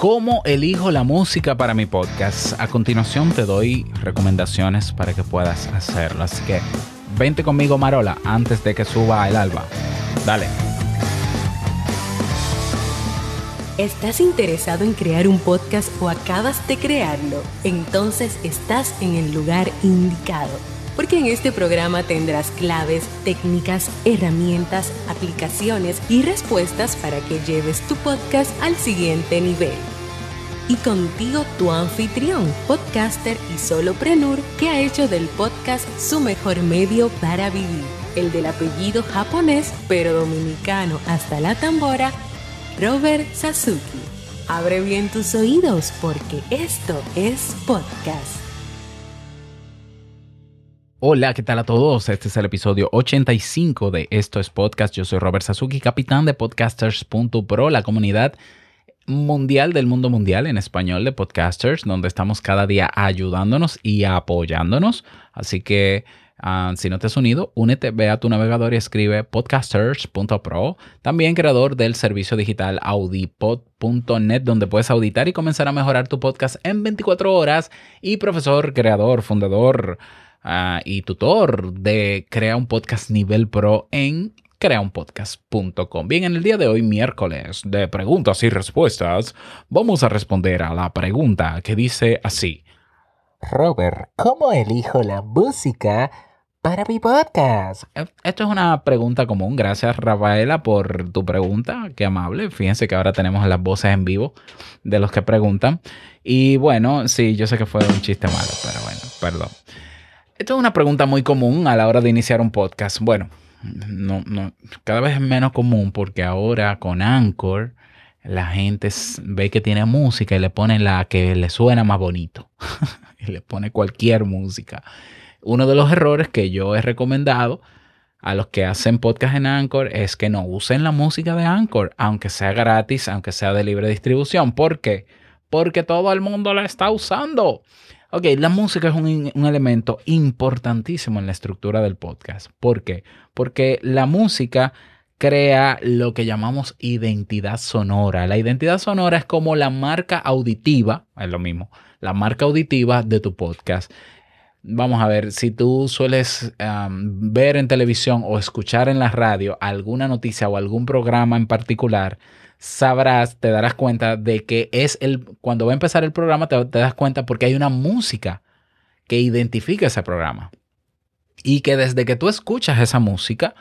¿Cómo elijo la música para mi podcast? A continuación te doy recomendaciones para que puedas hacerlo. Así que vente conmigo, Marola, antes de que suba el alba. Dale. ¿Estás interesado en crear un podcast o acabas de crearlo? Entonces estás en el lugar indicado porque en este programa tendrás claves, técnicas, herramientas, aplicaciones y respuestas para que lleves tu podcast al siguiente nivel. Y contigo tu anfitrión, podcaster y soloprenur que ha hecho del podcast su mejor medio para vivir, el del apellido japonés pero dominicano hasta la tambora, Robert Sasuki. Abre bien tus oídos porque esto es podcast. Hola, ¿qué tal a todos? Este es el episodio 85 de Esto es Podcast. Yo soy Robert Sasuki, capitán de podcasters.pro, la comunidad mundial del mundo mundial en español de podcasters, donde estamos cada día ayudándonos y apoyándonos. Así que ah, si no te has unido, únete, ve a tu navegador y escribe podcasters.pro. También creador del servicio digital audipod.net, donde puedes auditar y comenzar a mejorar tu podcast en 24 horas. Y profesor, creador, fundador Ah, y tutor de Crea un Podcast Nivel Pro en creaunpodcast.com. Bien, en el día de hoy, miércoles de preguntas y respuestas, vamos a responder a la pregunta que dice así. Robert, ¿cómo elijo la música para mi podcast? Eh, esto es una pregunta común. Gracias, Rafaela, por tu pregunta. Qué amable. Fíjense que ahora tenemos las voces en vivo de los que preguntan. Y bueno, sí, yo sé que fue un chiste malo, pero bueno, perdón. Esto es una pregunta muy común a la hora de iniciar un podcast. Bueno, no, no, cada vez es menos común porque ahora con Anchor la gente ve que tiene música y le pone la que le suena más bonito. y le pone cualquier música. Uno de los errores que yo he recomendado a los que hacen podcast en Anchor es que no usen la música de Anchor, aunque sea gratis, aunque sea de libre distribución. ¿Por qué? Porque todo el mundo la está usando. Ok, la música es un, elemento importantísimo en la estructura del podcast. ¿Por qué? Porque la música crea lo que llamamos identidad sonora. La identidad sonora es como la marca auditiva, es lo mismo, la marca auditiva de tu podcast. Vamos a ver, si tú sueles ver en televisión o escuchar en la radio alguna noticia o algún programa en particular, sabrás, te darás cuenta de que es el, cuando va a empezar el programa, te, das cuenta porque hay una música que identifica ese programa. Y que desde que tú escuchas esa música,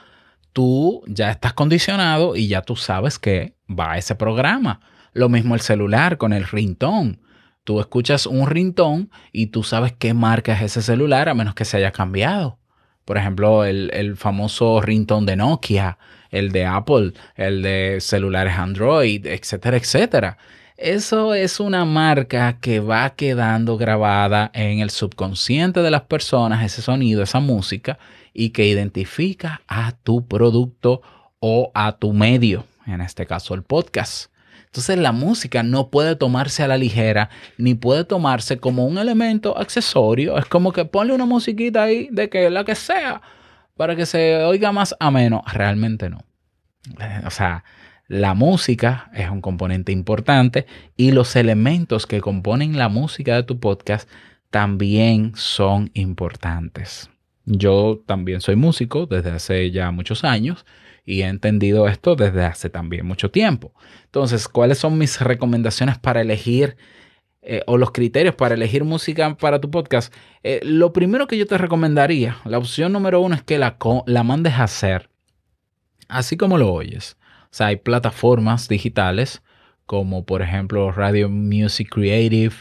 tú ya estás condicionado y ya tú sabes que va a ese programa. Lo mismo el celular con el ringtone. Tú escuchas un ringtone y tú sabes qué marca es ese celular a menos que se haya cambiado. Por ejemplo, el, el famoso ringtone de Nokia el de Apple, el de celulares Android, etcétera, etcétera. Eso es una marca que va quedando grabada en el subconsciente de las personas, ese sonido, esa música, y que identifica a tu producto o a tu medio, en este caso el podcast. Entonces la música no puede tomarse a la ligera ni puede tomarse como un elemento accesorio. Es como que ponle una musiquita ahí de que la que sea para que se oiga más ameno. Realmente no. Eh, o sea, la música es un componente importante y los elementos que componen la música de tu podcast también son importantes. Yo también soy músico desde hace ya muchos años y he entendido esto desde hace también mucho tiempo. Entonces, ¿cuáles son mis recomendaciones para elegir eh, o los criterios para elegir música para tu podcast, eh, lo primero que yo te recomendaría, la opción número uno es que la, la mandes a hacer, así como lo oyes. O sea, hay plataformas digitales como por ejemplo Radio Music Creative,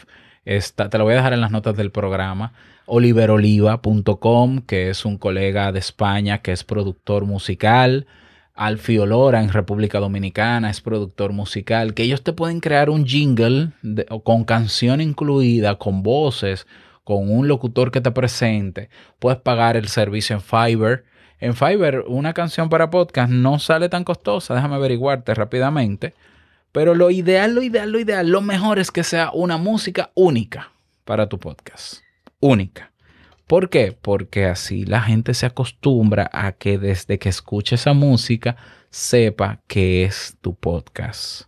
te lo voy a dejar en las notas del programa, oliveroliva.com, que es un colega de España que es productor musical, Alfiolora en República Dominicana es productor musical, que ellos te pueden crear un jingle con canción incluida, con voces, con un locutor que te presente. Puedes pagar el servicio en Fiverr. En Fiverr, una canción para podcast no sale tan costosa, déjame averiguarte rápidamente. Pero lo ideal, lo ideal, lo ideal, lo mejor es que sea una música única para tu podcast. Única. ¿Por qué? Porque así la gente se acostumbra a que desde que escuche esa música sepa que es tu podcast.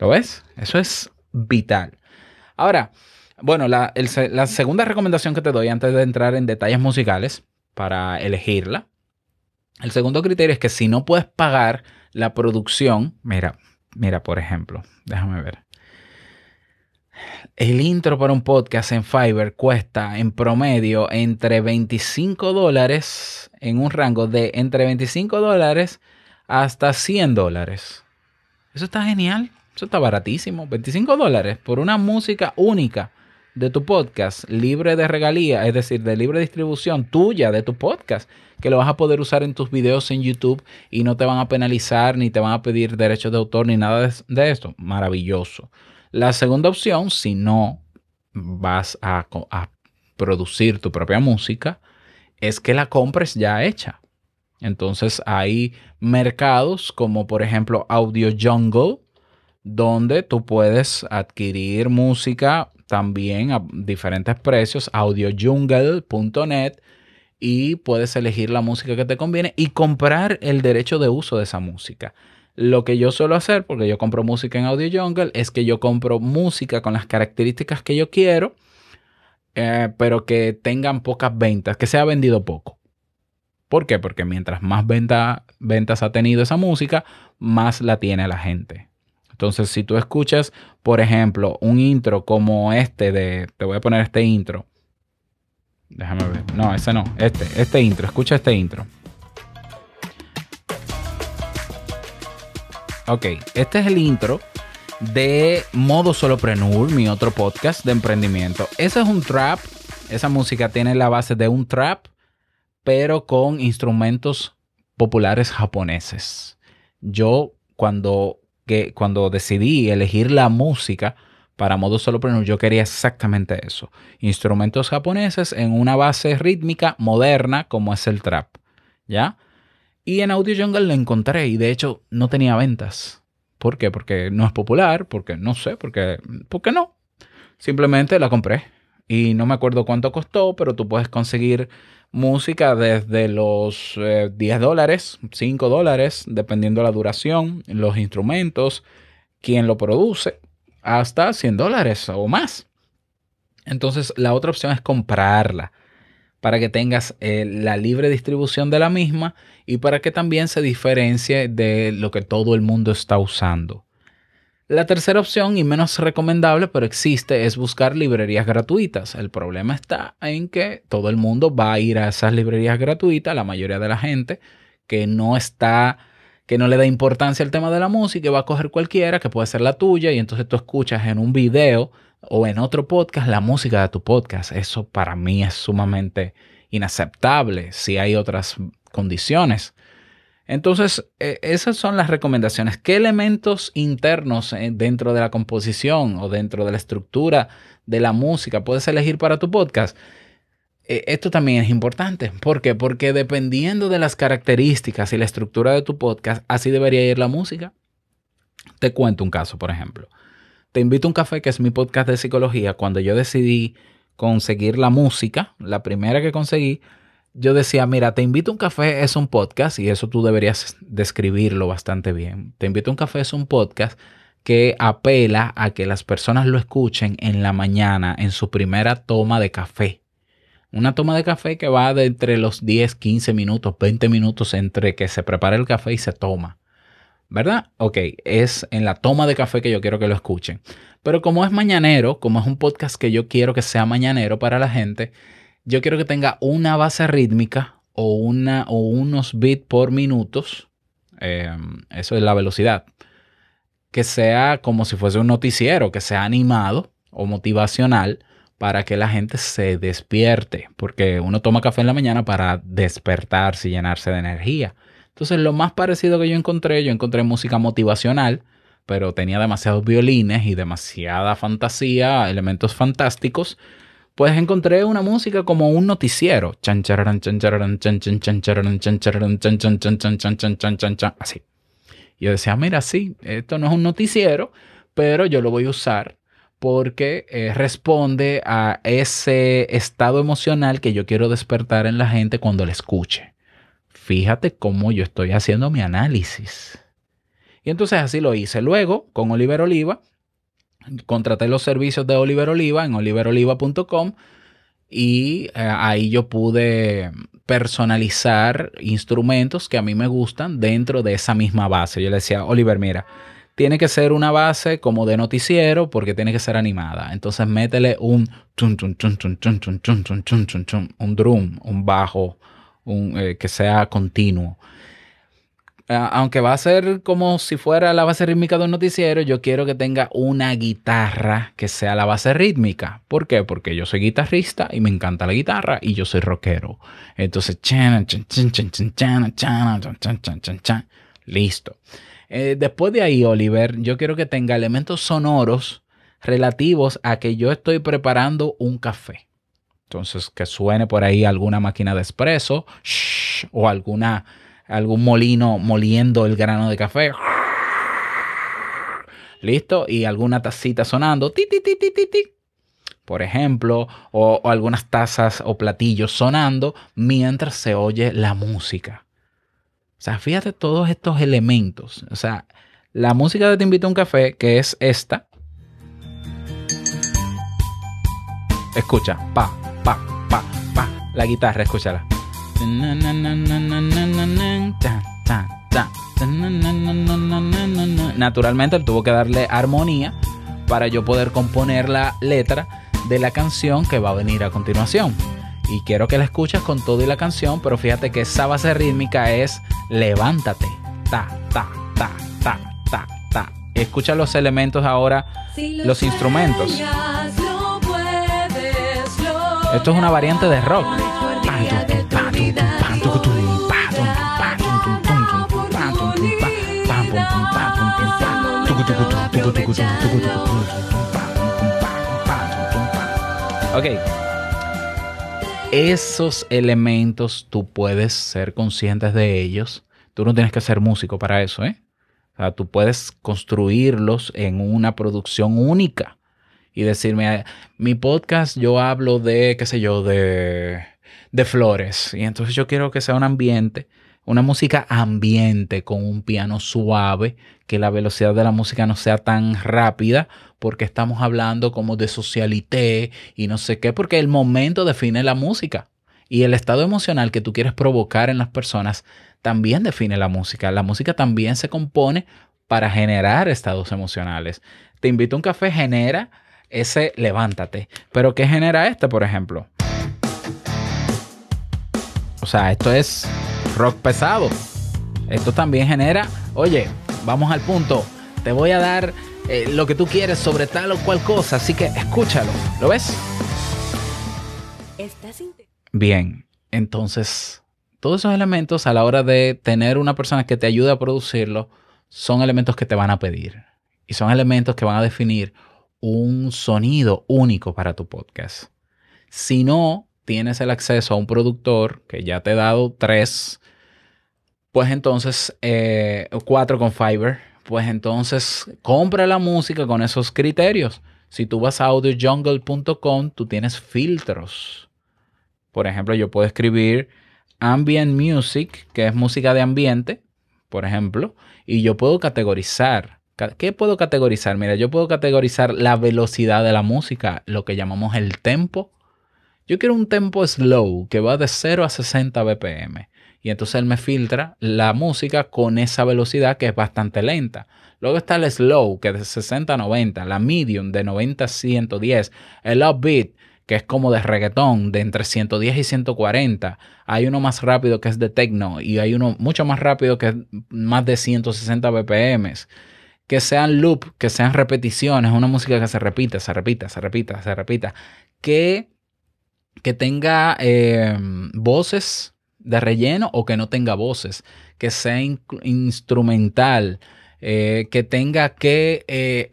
¿Lo ves? Eso es vital. Ahora, bueno, la, la segunda recomendación que te doy antes de entrar en detalles musicales para elegirla, el segundo criterio es que si no puedes pagar la producción, mira, mira, por ejemplo, déjame ver. El intro para un podcast en Fiverr cuesta en promedio entre 25 dólares en un rango de entre 25 dólares hasta 100 dólares. Eso está genial. Eso está baratísimo. 25 dólares por una música única de tu podcast, libre de regalía, es decir, de libre distribución tuya de tu podcast, que lo vas a poder usar en tus videos en YouTube y no te van a penalizar ni te van a pedir derechos de autor ni nada de, esto. Maravilloso. La segunda opción, si no vas a, a producir tu propia música, es que la compres ya hecha. Entonces hay mercados como por ejemplo Audio Jungle, donde tú puedes adquirir música también a diferentes precios, audiojungle.net y puedes elegir la música que te conviene y comprar el derecho de uso de esa música. Lo que yo suelo hacer, porque yo compro música en Audio Jungle, es que yo compro música con las características que yo quiero, eh, pero que tengan pocas ventas, que sea vendido poco. ¿Por qué? Porque mientras más ventas ha tenido esa música, más la tiene la gente. Entonces, si tú escuchas, por ejemplo, un intro como este de, te voy a poner este intro. Déjame ver. No, ese no. Este, este intro. Escucha este intro. Ok, este es el intro de Modo Solopreneur, mi otro podcast de emprendimiento. Ese es un trap. Esa música tiene la base de un trap, pero con instrumentos populares japoneses. Yo cuando que cuando decidí elegir la música para modo solopreneur, yo quería exactamente eso. Instrumentos japoneses en una base rítmica moderna como es el trap. ¿Ya? Y en Audio Jungle lo encontré y de hecho no tenía ventas. ¿Por qué? Porque no es popular, porque no sé, porque, porque no. Simplemente la compré y no me acuerdo cuánto costó, pero tú puedes conseguir música desde los 10 eh, dólares, 5 dólares, dependiendo la duración, los instrumentos, quién lo produce, hasta 100 dólares o más. Entonces la otra opción es comprarla para que tengas eh, la libre distribución de la misma y para que también se diferencie de lo que todo el mundo está usando. La tercera opción y menos recomendable, pero existe, es buscar librerías gratuitas. El problema está en que todo el mundo va a ir a esas librerías gratuitas, la mayoría de la gente que no está, que no le da importancia al tema de la música, va a coger cualquiera, que puede ser la tuya, y entonces tú escuchas en un video o en otro podcast la música de tu podcast. Eso para mí es sumamente inaceptable si hay otras condiciones. Entonces, e, esas son las recomendaciones. ¿Qué elementos internos eh, dentro de la composición o dentro de la estructura de la música puedes elegir para tu podcast? E, esto también es importante. ¿Por qué? Porque dependiendo de las características y la estructura de tu podcast, así debería ir la música. Te cuento un caso, por ejemplo. Te invito a un café, que es mi podcast de psicología. Cuando yo decidí conseguir la música, la primera que conseguí yo decía, mira, te invito a un café es un podcast y eso tú deberías describirlo bastante bien. Te invito a un café es un podcast que apela a que las personas lo escuchen en la mañana, en su primera toma de café. Una toma de café que va de entre los 10, 15 minutos, 20 minutos entre que se prepara el café y se toma. ¿Verdad? Ok, es en la toma de café que yo quiero que lo escuchen. Pero como es mañanero, como es un podcast que yo quiero que sea mañanero para la gente, yo quiero que tenga una base rítmica o, una, o unos bits por minutos. Em, eso es la velocidad. Que sea como si fuese un noticiero, que sea animado o motivacional para que la gente se despierte. Porque uno toma café en la mañana para despertarse y llenarse de energía. Entonces, lo más parecido que yo encontré, yo encontré música motivacional, pero tenía demasiados violines y demasiada fantasía, elementos fantásticos pues encontré una música como un noticiero. Así. Yo decía, mira, sí, esto no es un noticiero, pero yo lo voy a usar porque responde a ese estado emocional que yo quiero despertar en la gente cuando la escuche. Fíjate cómo yo estoy haciendo mi análisis. Y entonces así lo hice. Luego, con Oliver Oliva, contraté los servicios de Oliver Oliva en oliveroliva.com y eh, ahí yo pude personalizar instrumentos que a mí me gustan dentro de esa misma base. Yo le decía, Oliver, mira, tiene que ser una base como de noticiero porque tiene que ser animada. Entonces métele un un drum, un bajo, un, eh, que sea continuo. Aunque va a ser como si fuera la base rítmica de un noticiero, yo quiero que tenga una guitarra que sea la base rítmica. ¿Por qué? Porque yo soy guitarrista y me encanta la guitarra y yo soy rockero. Entonces, listo. Eh, después de ahí, Oliver, yo quiero que tenga elementos sonoros relativos a que yo estoy preparando un café. Entonces, que suene por ahí alguna máquina de espresso o alguna, algún molino moliendo el grano de café. ¿Listo? Y alguna tacita sonando. Ti, ti, ti, ti, Por ejemplo, o algunas tazas o platillos sonando mientras se oye la música. O sea, fíjate todos estos elementos. O sea, la música de Te invito a un café, que es esta. Escucha, pa, pa, pa, pa. La guitarra, escúchala. Naturalmente él tuvo que darle armonía para yo poder componer la letra de la canción que va a venir a continuación y quiero que la escuches con todo y la canción, pero fíjate que esa base rítmica es levántate, ta, ta, ta, ta, ta, ta. Escucha los elementos ahora, los instrumentos. Esto es una variante de rock. Ok, esos elementos tú puedes ser conscientes de ellos. Tú no tienes que ser músico para eso, ¿eh? O sea, tú puedes construirlos en una producción única y decirme, mi podcast yo hablo de, qué sé yo, de, de flores. Y entonces yo quiero que sea un ambiente, una música ambiente con un piano suave, que la velocidad de la música no sea tan rápida porque estamos hablando como de socialité y no sé qué, porque el momento define la música. Y el estado emocional que tú quieres provocar en las personas también define la música. La música también se compone para generar estados emocionales. Te invito a un café, genera ese levántate. Pero ¿qué genera este, por ejemplo? O sea, esto es rock pesado. Esto también genera, oye, vamos al punto. Te voy a dar eh, lo que tú quieres sobre tal o cual cosa. Así que escúchalo. ¿Lo ves? Bien, entonces todos esos elementos a la hora de tener una persona que te ayude a producirlo son elementos que te van a pedir. Y son elementos que van a definir un sonido único para tu podcast. Si no tienes el acceso a un productor que ya te he dado tres, pues entonces eh, cuatro con Fiverr, pues entonces compra la música con esos criterios. Si tú vas a audiojungle.com, tú tienes filtros. Por ejemplo, yo puedo escribir ambient music, que es música de ambiente, por ejemplo, y yo puedo categorizar. ¿Qué puedo categorizar? Mira, yo puedo categorizar la velocidad de la música, lo que llamamos el tempo. Yo quiero un tempo slow que va de 0 a 60 BPM y entonces él me filtra la música con esa velocidad que es bastante lenta. Luego está el slow, que es de 60 a 90, la medium de 90 a 110, el upbeat, que es como de reggaetón, de entre 110 y 140. Hay uno más rápido que es de techno y hay uno mucho más rápido que es más de 160 BPM. Que sean loop, que sean repeticiones, una música que se repite, se repita, se repita, se repita. Que, que tenga eh, voces de relleno o que no tenga voces, que sea instrumental, eh, que tenga que, eh,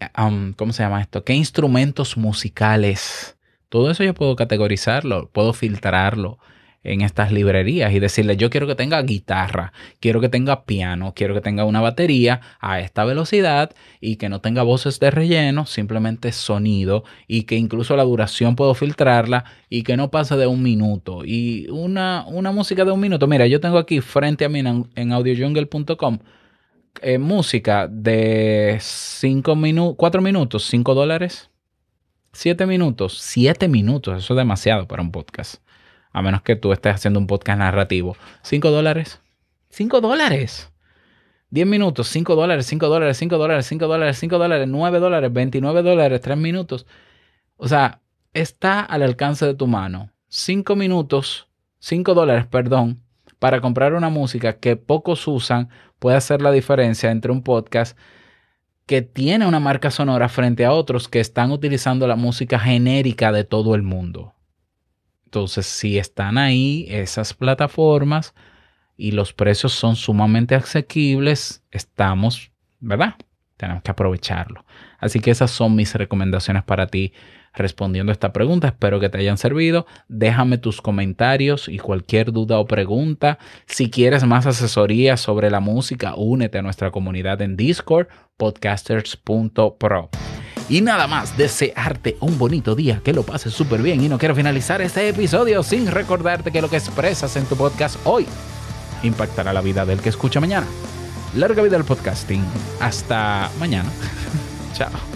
¿cómo se llama esto? ¿Qué instrumentos musicales? Todo eso yo puedo categorizarlo, puedo filtrarlo en estas librerías y decirle, yo quiero que tenga guitarra, quiero que tenga piano, quiero que tenga una batería a esta velocidad y que no tenga voces de relleno, simplemente sonido y que incluso la duración puedo filtrarla y que no pase de un minuto. Y una, una música de un minuto, mira, yo tengo aquí frente a mí en, audiojungle.com eh, música de 5 minutos, 4 minutos, 5 dólares. 7 minutos, 7 minutos, eso es demasiado para un podcast. A menos que tú estés haciendo un podcast narrativo. 5 dólares. 5 dólares. 10 minutos, 5 dólares, 5 dólares, 5 dólares, 5 dólares, 5 dólares, 9 dólares, 29 dólares, 3 minutos. O sea, está al alcance de tu mano. 5 minutos, 5 dólares, perdón, para comprar una música que pocos usan puede hacer la diferencia entre un podcast que tiene una marca sonora frente a otros que están utilizando la música genérica de todo el mundo. Entonces, si están ahí esas plataformas, y los precios son sumamente asequibles, estamos, ¿verdad? Tenemos que aprovecharlo. Así que esas son mis recomendaciones para ti respondiendo a esta pregunta. Espero que te hayan servido. Déjame tus comentarios y cualquier duda o pregunta. Si quieres más asesoría sobre la música, únete a nuestra comunidad en Discord, podcasters.pro. Y nada más, desearte un bonito día, que lo pases súper bien y no quiero finalizar este episodio sin recordarte que lo que expresas en tu podcast hoy impactará la vida del que escucha mañana. Larga vida al podcasting. Hasta mañana. Chao.